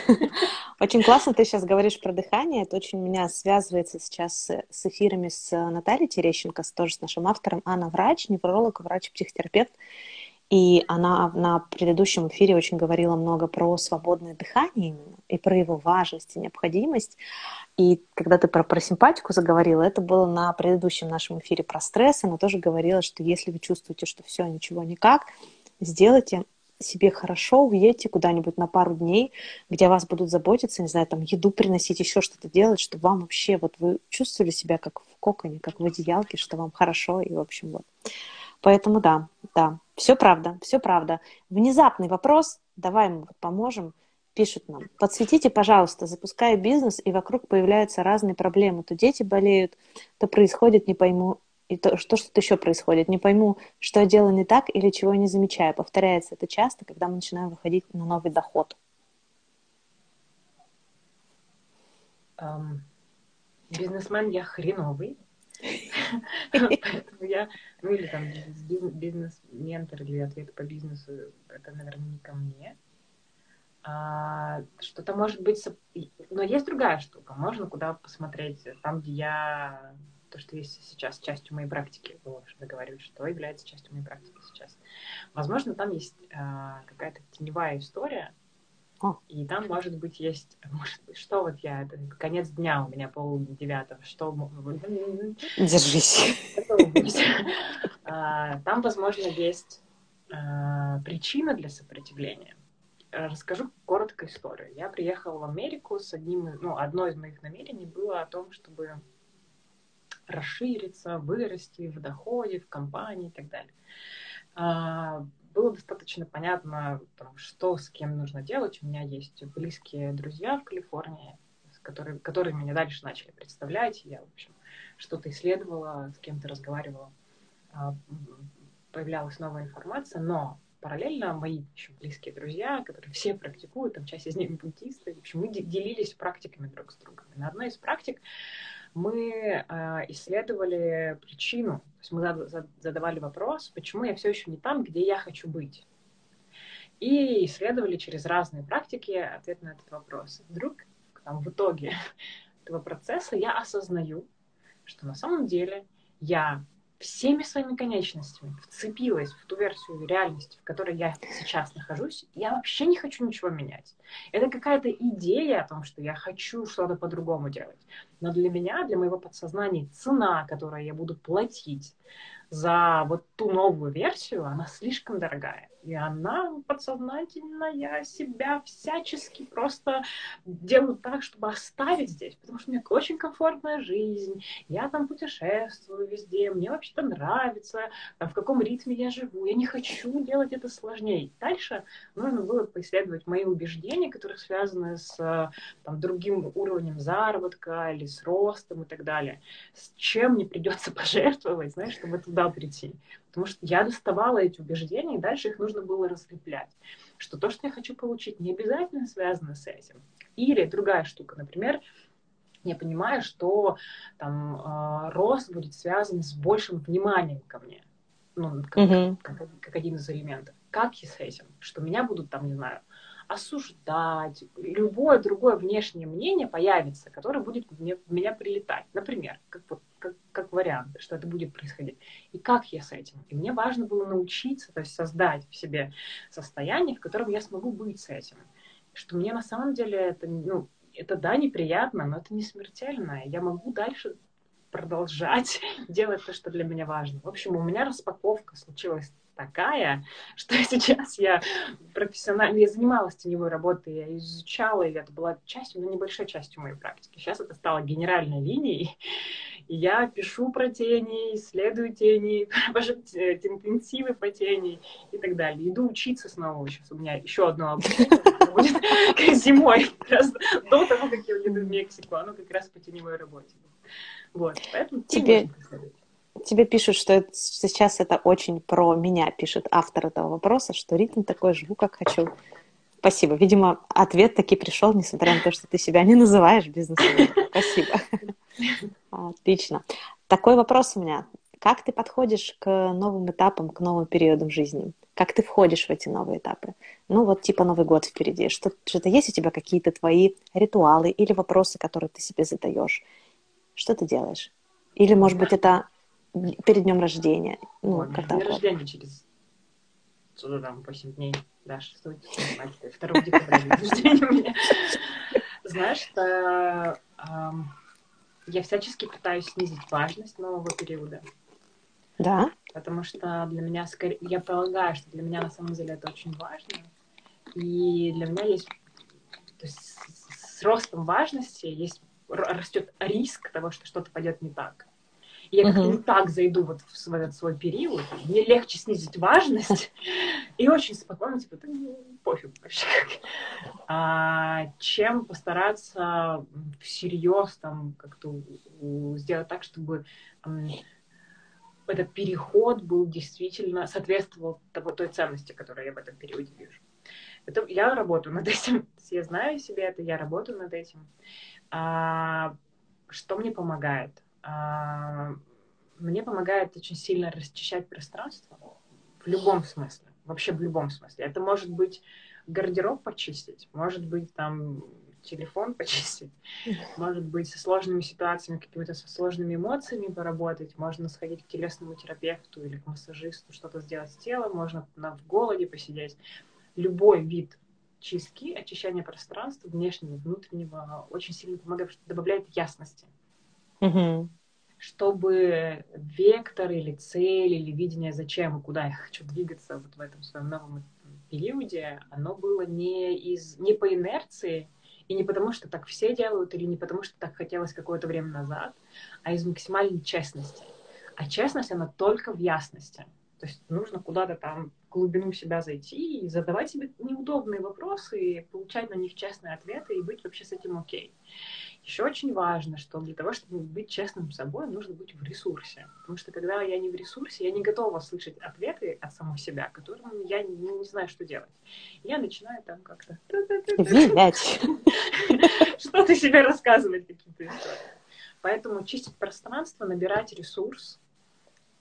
*laughs* Очень классно ты сейчас говоришь про дыхание. Это очень меня связывается сейчас с эфирами с Натальей Терещенко, тоже с нашим автором. Она врач, невролог, врач-психотерапевт. И она на предыдущем эфире очень говорила много про свободное дыхание именно, и про его важность и необходимость. И когда ты про, про симпатику заговорила, это было на предыдущем нашем эфире про стресс. Она тоже говорила, что если вы чувствуете, что все, ничего никак, сделайте себе хорошо, уедете куда-нибудь на пару дней, где вас будут заботиться, не знаю, там еду приносить, еще что-то делать, чтобы вам вообще, вот вы чувствовали себя как в коконе, как в одеялке, что вам хорошо, и, в общем, вот. Поэтому да, да, все правда, все правда. Внезапный вопрос, давай мы поможем, пишут нам. Подсветите, пожалуйста, запускаю бизнес, и вокруг появляются разные проблемы. То дети болеют, то происходит, не пойму, и то, что что-то еще происходит. Не пойму, что я делаю не так или чего не замечаю. Повторяется это часто, когда мы начинаем выходить на новый доход. Um, бизнесмен я хреновый. Поэтому я, ну или там бизнес-ментор или ответ по бизнесу, это, наверное, не ко мне. А, что-то может быть... Но есть другая штука. Можно куда посмотреть, там, где я то, что есть сейчас частью моей практики, было уже договорились, что является частью моей практики сейчас. Возможно, там есть э, какая-то теневая история. И там, может быть, есть, *laughs* может быть, что вот я, это конец дня у меня пол девятого, что... Держись. *laughs* А, там, возможно, есть а, причина для сопротивления. Расскажу коротко историю. Я приехала в Америку с одним, ну, одно из моих намерений было о том, чтобы расшириться, вырасти в доходе, в компании и так далее. Было достаточно понятно, там, что с кем нужно делать. У меня есть близкие друзья в Калифорнии, которые, которые меня дальше начали представлять. Я, в общем, что-то исследовала, с кем-то разговаривала, а, появлялась новая информация, но параллельно мои еще близкие друзья, которые все практикуют, там часть из них буддисты, в общем, мы делились практиками друг с другом. И на одной из практик мы э, исследовали причину, то есть мы задавали вопрос, почему я все еще не там, где я хочу быть. И исследовали через разные практики ответ на этот вопрос. Вдруг там, в итоге *laughs* этого процесса я осознаю, что на самом деле я всеми своими конечностями вцепилась в ту версию реальности, в которой я сейчас нахожусь, я вообще не хочу ничего менять. Это какая-то идея о том, что я хочу что-то по-другому делать. Но для меня, для моего подсознания, цена, которую я буду платить за вот ту новую версию, она слишком дорогая. И она подсознательно, я себя всячески просто делаю так, чтобы оставить здесь, потому что у меня очень комфортная жизнь, я там путешествую везде, мне вообще-то нравится, в каком ритме я живу, я не хочу делать это сложнее. Дальше нужно было поисследовать мои убеждения, которые связаны с там, другим уровнем заработка или с ростом и так далее. С чем мне придется *laughs* пожертвовать, знаешь, чтобы туда прийти. Потому что я доставала эти убеждения, и дальше их нужно было разлеплять. Что то, что я хочу получить, не обязательно связано с этим. Или другая штука, например, я понимаю, что там э, рост будет связан с большим вниманием ко мне, ну, как, mm-hmm. как, как, как один из элементов. Как я с этим? Что меня будут там, не знаю, осуждать, любое другое внешнее мнение появится, которое будет мне, в меня прилетать. Например, как, как, как вариант, что это будет происходить. И как я с этим? И мне важно было научиться, то есть создать в себе состояние, в котором я смогу быть с этим. Что мне на самом деле это, ну, это да, неприятно, но это не смертельно. Я могу дальше продолжать *laughs* делать то, что для меня важно. В общем, у меня распаковка случилась такая, *laughs* что *laughs* сейчас я профессионально, я занималась теневой работой, я изучала, и это была частью, ну, небольшой частью моей практики. Сейчас это стало генеральной линией, *laughs* и я пишу про тени, исследую тени, интенсивы по тени и так далее. Иду учиться снова. Сейчас у меня еще одно обучение будет зимой, до того, как я уеду в Мексику, оно как раз по теневой работе. Вот, поэтому тебе, тебе пишут, что это, сейчас это очень про меня, пишет автор этого вопроса, что ритм такой, живу как хочу. Спасибо. Видимо, ответ таки пришел, несмотря на то, что ты себя не называешь бизнесом. Спасибо. *laughs* Отлично. Такой вопрос у меня. Как ты подходишь к новым этапам, к новым периодам жизни? Как ты входишь в эти новые этапы? Ну вот типа Новый год впереди. Что, что-то есть у тебя какие-то твои ритуалы или вопросы, которые ты себе задаешь? Что ты делаешь? Или, может быть, это перед днем рождения? Ну, Ой, когда день рождения через что там, 8 дней, да, 6 2 *laughs* декабря день рождения у меня. Знаешь, что я всячески пытаюсь снизить важность нового периода. Да. Потому что для меня, скорее, я полагаю, что для меня на самом деле это очень важно. И для меня есть, то есть с, с ростом важности есть растет риск того, что что-то пойдет не так. И я как-то не так зайду вот в, в этот свой период, мне легче снизить важность и очень спокойно, типа, да, пофиг вообще. А, чем постараться всерьез там как-то сделать так, чтобы этот переход был действительно соответствовал того, той ценности, которую я в этом периоде вижу. Это, я работаю над этим, *laughs* я знаю себе это, я работаю над этим. А, что мне помогает? А, мне помогает очень сильно расчищать пространство в любом смысле, вообще в любом смысле. Это может быть гардероб почистить, может быть там телефон почистить, *laughs* может быть со сложными ситуациями, какими-то со сложными эмоциями поработать, можно сходить к телесному терапевту или к массажисту, что-то сделать с телом, можно на, в голоде посидеть. Любой вид чистки, очищения пространства, внешнего, внутреннего, очень сильно помогает, что добавляет ясности. Mm-hmm чтобы вектор или цель или видение, зачем и куда я хочу двигаться вот в этом своем новом периоде, оно было не, из, не по инерции, и не потому, что так все делают, или не потому, что так хотелось какое-то время назад, а из максимальной честности. А честность, она только в ясности. То есть нужно куда-то там в глубину себя зайти и задавать себе неудобные вопросы, и получать на них честные ответы, и быть вообще с этим окей. Еще очень важно, что для того, чтобы быть честным с собой, нужно быть в ресурсе. Потому что когда я не в ресурсе, я не готова слышать ответы от самого себя, которым я не, не знаю, что делать. Я начинаю там как-то... *laughs* *laughs* Что-то себе рассказывать, какие-то истории. Поэтому чистить пространство, набирать ресурс,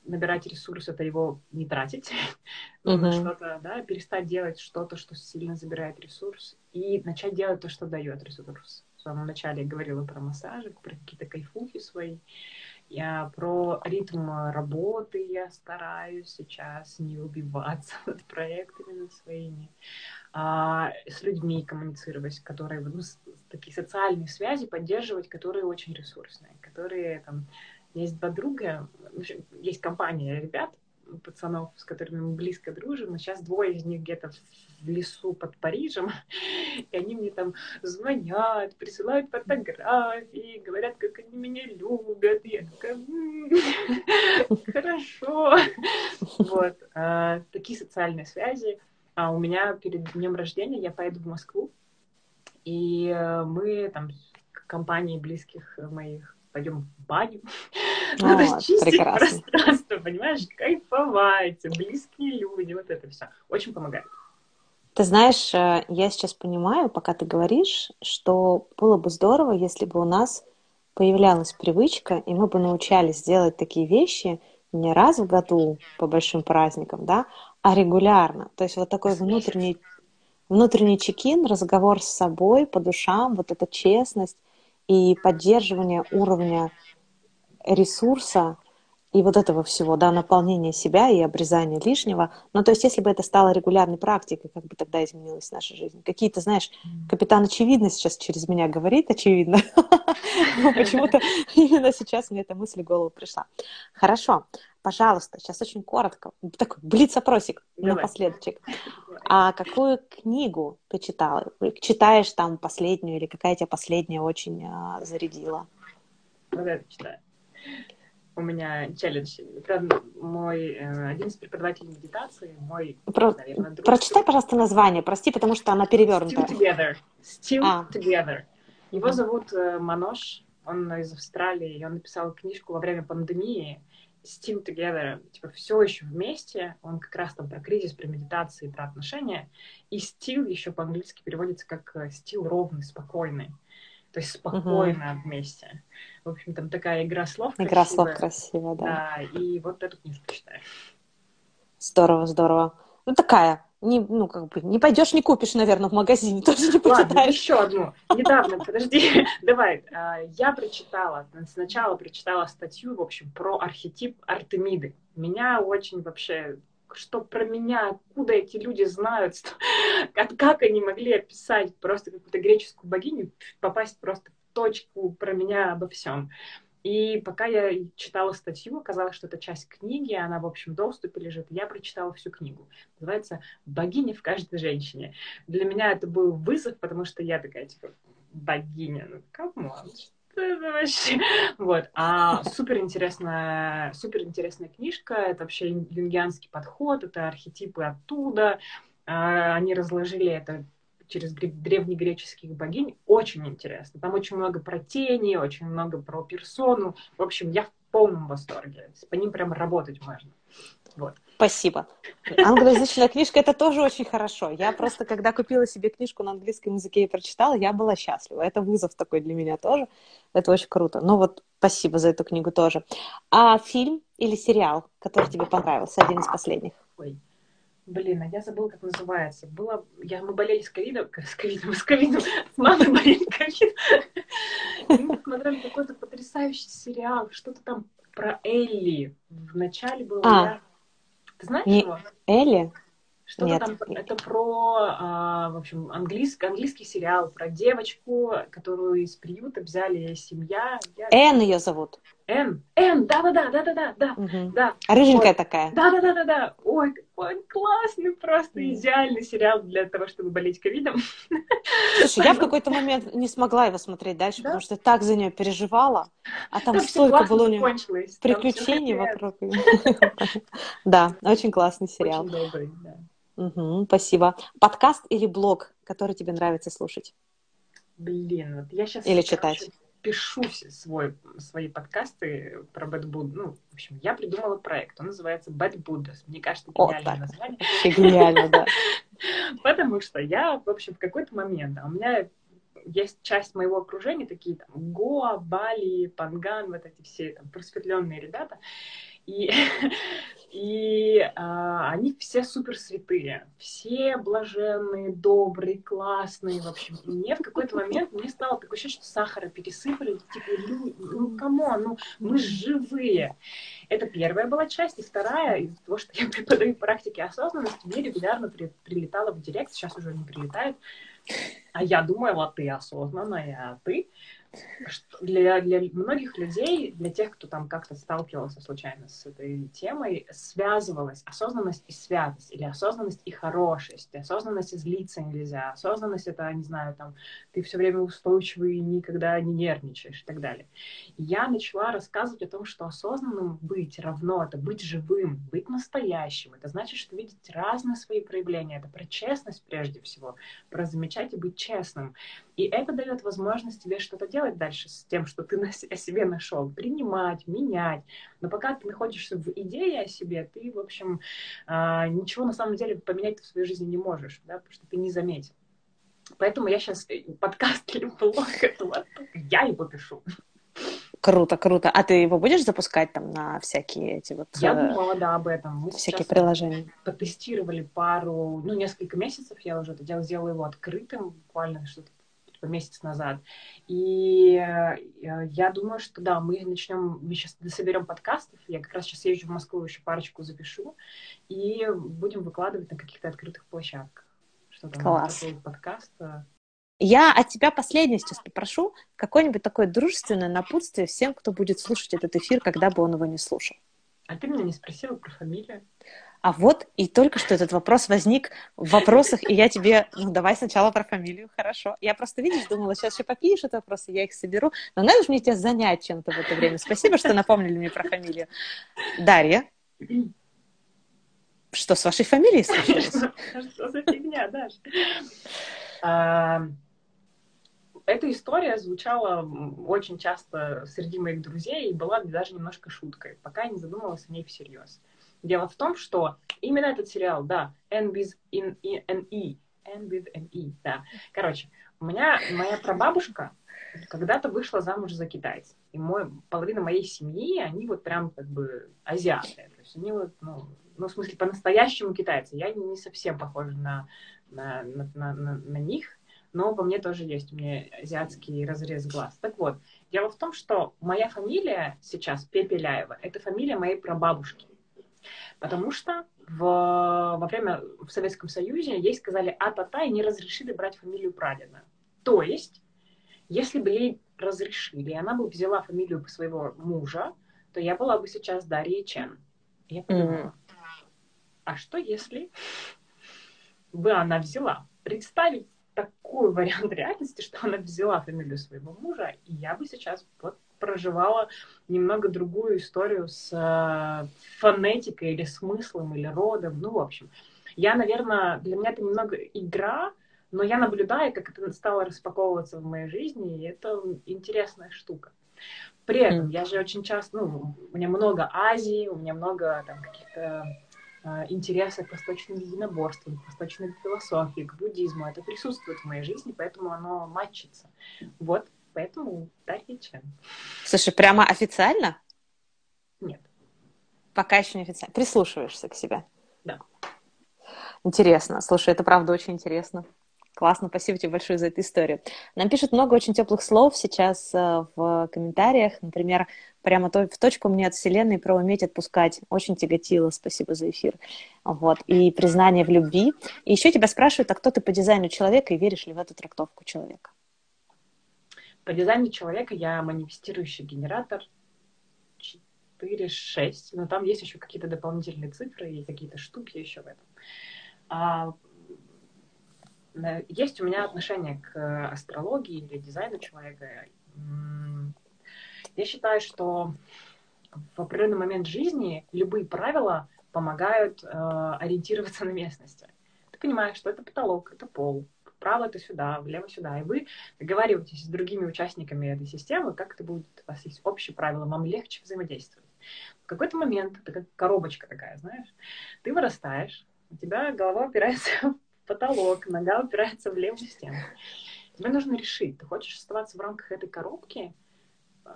набирать ресурс, это его не тратить, *laughs* нужно что-то, да, перестать делать что-то, что сильно забирает ресурс, и начать делать то, что дает ресурс в самом начале я говорила про массажи, про какие-то кайфухи свои. Я про ритм работы я стараюсь сейчас не убиваться *laughs* над проектами над своими, а с людьми коммуницировать, которые ну, такие социальные связи поддерживать, которые очень ресурсные, которые там есть два друга, есть компания ребят, пацанов, с которыми мы близко дружим, но сейчас двое из них где-то в лесу под Парижем, *laughs* и они мне там звонят, присылают фотографии, говорят, как они меня любят, и я такая, *laughs* хорошо. Вот, а, такие социальные связи. А у меня перед днем рождения я поеду в Москву, и э, мы там компании близких моих пойдем в баню. *laughs* Надо чистить прекрасно. пространство, понимаешь, кайфовать, близкие люди, вот это все. Очень помогает. Ты знаешь, э, я сейчас понимаю, пока ты говоришь, что было бы здорово, если бы у нас появлялась привычка, и мы бы научались делать такие вещи не раз в году по большим праздникам, да, а регулярно. То есть вот такой внутренний, внутренний чекин, разговор с собой по душам, вот эта честность и поддерживание уровня ресурса и вот этого всего, да, наполнения себя и обрезания лишнего. Ну, то есть, если бы это стало регулярной практикой, как бы тогда изменилась наша жизнь? Какие-то, знаешь, капитан очевидно сейчас через меня говорит, очевидно. *laughs* Но почему-то именно сейчас мне эта мысль в голову пришла. Хорошо, пожалуйста, сейчас очень коротко, такой блиц-опросик напоследочек. А какую книгу ты читала? Читаешь там последнюю или какая тебя последняя очень а, зарядила? Вот это читаю. у меня челлендж. Это мой э, один из преподавателей медитации, мой, Про... наверное, друг. Прочитай, пожалуйста, название, прости, потому что она перевернута. Still Together. Still а. Together. Его зовут э, Манош, он из Австралии, и он написал книжку во время пандемии Still Together, типа все еще вместе, он как раз там про кризис, про медитации, про отношения, и Still еще по-английски переводится как э, Still ровный, спокойный то есть спокойно угу. вместе. В общем, там такая игра слов Игра красивая. слов красивая, да. Да, и вот эту книжку читаю. Здорово, здорово. Ну, такая, не, ну, как бы, не пойдешь, не купишь, наверное, в магазине, *laughs* тоже не почитаешь. Ладно, еще одну. Недавно, *laughs* подожди, *laughs* давай. А, я прочитала, сначала прочитала статью, в общем, про архетип Артемиды. Меня очень вообще что про меня, откуда эти люди знают, что, как, как они могли описать просто какую-то греческую богиню, попасть просто в точку про меня обо всем. И пока я читала статью, оказалось, что это часть книги, она, в общем, доступе лежит. Я прочитала всю книгу. Называется «Богиня в каждой женщине». Для меня это был вызов, потому что я такая, типа, богиня, ну, come on, это вообще... Вот. А супер интересная, супер интересная книжка. Это вообще юнгианский подход, это архетипы оттуда. А, они разложили это через древнегреческих богинь. Очень интересно. Там очень много про тени, очень много про персону. В общем, я в полном восторге. По ним прям работать можно. Вот. Спасибо. *laughs* Англоязычная книжка это тоже очень хорошо. Я просто, когда купила себе книжку на английском языке и прочитала, я была счастлива. Это вызов такой для меня тоже. Это очень круто. Ну вот, спасибо за эту книгу тоже. А фильм или сериал, который тебе понравился, один из последних? Ой. Блин, а я забыла, как называется. Было, я, мы болели с ковидом, *laughs* с ковидом, с ковидом, с мамой болели ковидом. Мы смотрели какой-то потрясающий сериал, что-то там про Элли. В начале было, а. ты знаешь не его? Элли? Что-то Нет. там, это про, а, в общем, английский, английский сериал про девочку, которую из приюта взяли семья. Я... Энн ее зовут. Н. Н, да-да-да, да-да-да, да, угу. да. А рыженькая вот. такая. Да-да-да-да-да. Ой, какой классный, просто mm. идеальный сериал для того, чтобы болеть ковидом. Слушай, я в какой-то момент не смогла его смотреть дальше, да? потому что так за нее переживала, а там, там столько было у нее приключений вокруг. *laughs* Да, очень классный сериал. Очень добрый, да. Угу, спасибо. Подкаст или блог, который тебе нравится слушать? Блин, вот я сейчас... Или читать пишу свой, свои подкасты про Bad Buddha. Ну, в общем, я придумала проект. Он называется Bad Buddhas. Мне кажется, гениальное О, название. Гениально, да. *laughs* Потому что я, в общем, в какой-то момент, а у меня есть часть моего окружения, такие там Гоа, Бали, Панган, вот эти все там просветленные ребята. И *laughs* И а, они все супер святые, все блаженные, добрые, классные, в общем. И мне в какой-то момент, мне стало такое ощущение, что сахара пересыпали, типа, ну, кому, ну, мы живые. Это первая была часть, и вторая, из-за того, что я *laughs* преподаю практики осознанности, мне регулярно при, прилетала в директ, сейчас уже не прилетает, а я думаю, вот ты осознанная, а ты для, для многих людей, для тех, кто там как-то сталкивался случайно с этой темой, связывалась осознанность и святость, или осознанность и хорошесть. Осознанность и злиться нельзя. Осознанность — это, не знаю, там, ты все время устойчивый и никогда не нервничаешь и так далее. И я начала рассказывать о том, что осознанным быть равно — это быть живым, быть настоящим. Это значит, что видеть разные свои проявления. Это про честность прежде всего, про замечать и быть честным. И это дает возможность тебе что-то делать дальше с тем, что ты о себе нашел. Принимать, менять. Но пока ты находишься в идее о себе, ты, в общем, а, ничего на самом деле поменять в своей жизни не можешь, да, потому что ты не заметил. Поэтому я сейчас э, подкаст или блог, это вот я его пишу. Круто, круто. А ты его будешь запускать там на всякие эти вот... Я э, думала, да, об этом. Мы всякие приложения. Потестировали пару, ну, несколько месяцев я уже это делала, сделала его открытым, буквально что-то типа, месяц назад. И э, я думаю, что да, мы начнем, мы сейчас соберем подкастов, я как раз сейчас езжу в Москву, еще парочку запишу, и будем выкладывать на каких-то открытых площадках. Что там Класс. подкаст. Я от тебя последнее сейчас попрошу какое-нибудь такое дружественное напутствие всем, кто будет слушать этот эфир, когда бы он его не слушал. А ты меня не спросила про фамилию? А вот и только что этот вопрос возник в вопросах, и я тебе, ну, давай сначала про фамилию, хорошо. Я просто, видишь, думала, сейчас еще попишут вопросы, я их соберу. Но надо же мне тебя занять чем-то в это время. Спасибо, что напомнили мне про фамилию. Дарья. Что с вашей фамилией случилось? Что за фигня, Даша? А, эта история звучала очень часто среди моих друзей и была даже немножко шуткой, пока я не задумалась о ней всерьез. Дело в том, что именно этот сериал, да, N with in, N E, N with N E, да. Короче, у меня моя прабабушка когда-то вышла замуж за китайца. И мой, половина моей семьи, они вот прям как бы азиаты. То есть они вот, ну, ну в смысле, по-настоящему китайцы. Я не, не совсем похожа на, на, на, на, на них, но во мне тоже есть, у меня азиатский разрез глаз. Так вот, дело в том, что моя фамилия сейчас, Пепеляева, это фамилия моей прабабушки. Потому что в, во время в Советском Союзе ей сказали а-та-та и не разрешили брать фамилию прадеда. То есть, если бы ей разрешили, и она бы взяла фамилию своего мужа, то я была бы сейчас Дарья Чен. Я подумала, mm. а что если бы она взяла? Представить такой вариант *laughs* реальности, что она взяла фамилию своего мужа, и я бы сейчас вот проживала немного другую историю с э, фонетикой или смыслом, или родом. Ну, в общем, я, наверное, для меня это немного игра, но я наблюдаю, как это стало распаковываться в моей жизни, и это интересная штука. При этом я же очень часто, ну, у меня много Азии, у меня много там каких-то э, интересов к восточным единоборствам, к восточной философии, к буддизму. Это присутствует в моей жизни, поэтому оно матчится. Вот поэтому Дарья Чен. Слушай, прямо официально? Нет. Пока еще не официально. Прислушиваешься к себе? Да. Интересно. Слушай, это правда очень интересно. Классно, спасибо тебе большое за эту историю. Нам пишут много очень теплых слов сейчас э, в комментариях. Например, прямо то, в точку мне от Вселенной про уметь отпускать. Очень тяготило, спасибо за эфир. Вот. И признание в любви. И еще тебя спрашивают, а кто ты по дизайну человека и веришь ли в эту трактовку человека? По дизайну человека я манифестирующий генератор 4-6, но там есть еще какие-то дополнительные цифры и какие-то штуки еще в этом. А, есть у меня отношение к астрологии или дизайну человека. Я считаю, что в определенный момент жизни любые правила помогают э, ориентироваться на местности. Ты понимаешь, что это потолок, это пол, вправо это сюда, влево сюда. И вы договариваетесь с другими участниками этой системы, как это будет, у вас есть общие правила, вам легче взаимодействовать. В какой-то момент, это как коробочка такая, знаешь, ты вырастаешь, у тебя голова опирается *laughs* в потолок, нога упирается в левую стену. Тебе нужно решить, ты хочешь оставаться в рамках этой коробки,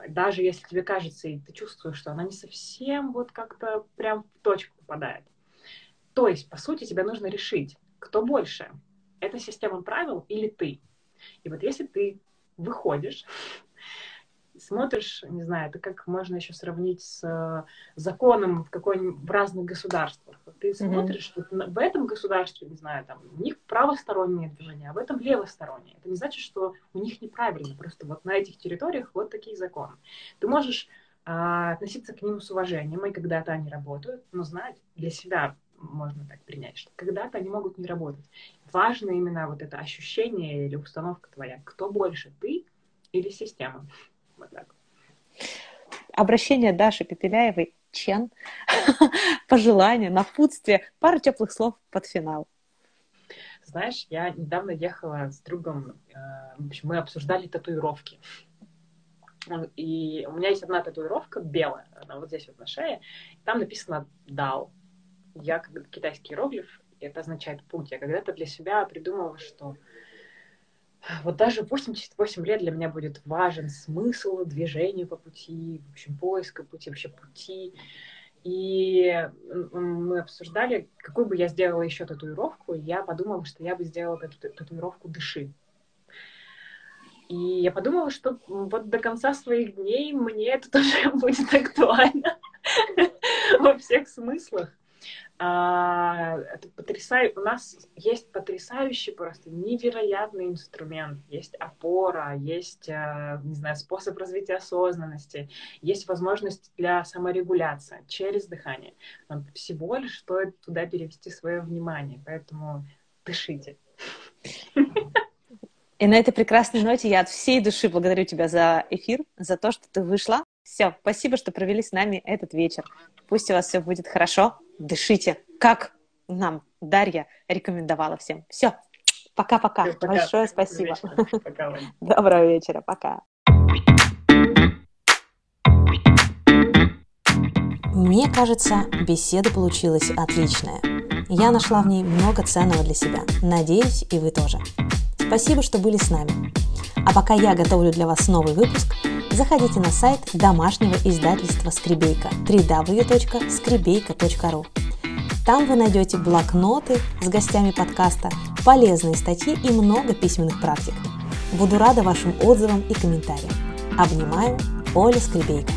даже если тебе кажется, и ты чувствуешь, что она не совсем вот как-то прям в точку попадает. То есть, по сути, тебе нужно решить, кто больше, это система правил или ты. И вот если ты выходишь, смотришь, не знаю, это как можно еще сравнить с э, законом в какой-нибудь в разных государствах. Ты смотришь, mm-hmm. вот в этом государстве, не знаю, там у них правостороннее движение, а в этом левостороннее. Это не значит, что у них неправильно, просто вот на этих территориях вот такие законы. Ты можешь а, относиться к ним с уважением, и когда-то они работают, но знать для себя можно так принять, что когда-то они могут не работать. Важно именно вот это ощущение или установка твоя. Кто больше, ты или система? Вот так. Обращение Даши Пепеляевой Чен, *laughs* пожелание, напутствие, пару теплых слов под финал. Знаешь, я недавно ехала с другом, э, в общем, мы обсуждали татуировки. И у меня есть одна татуировка белая, она вот здесь вот на шее, там написано «Дао» я как китайский иероглиф, это означает путь. Я когда-то для себя придумала, что вот даже 88 лет для меня будет важен смысл движения по пути, в общем, поиска пути, вообще пути. И мы обсуждали, какую бы я сделала еще татуировку, и я подумала, что я бы сделала эту татуировку «Дыши». И я подумала, что вот до конца своих дней мне это тоже *laughs* будет актуально *laughs* во всех смыслах. А, это потрясающе. У нас есть потрясающий, просто невероятный инструмент. Есть опора, есть, э, не знаю, способ развития осознанности, есть возможность для саморегуляции через дыхание. Нам всего лишь стоит туда перевести свое внимание. Поэтому дышите. И на этой прекрасной ноте я от всей души благодарю тебя за эфир, за то, что ты вышла. Все, спасибо, что провели с нами этот вечер. Пусть у вас все будет хорошо дышите, как нам Дарья рекомендовала всем. Все, пока-пока. Большое спасибо. Пока, *laughs* Доброго вечера, пока. Мне кажется, беседа получилась отличная. Я нашла в ней много ценного для себя. Надеюсь, и вы тоже. Спасибо, что были с нами. А пока я готовлю для вас новый выпуск, заходите на сайт домашнего издательства «Скребейка» www.скребейка.ру. Там вы найдете блокноты с гостями подкаста, полезные статьи и много письменных практик. Буду рада вашим отзывам и комментариям. Обнимаю, Оля Скребейка.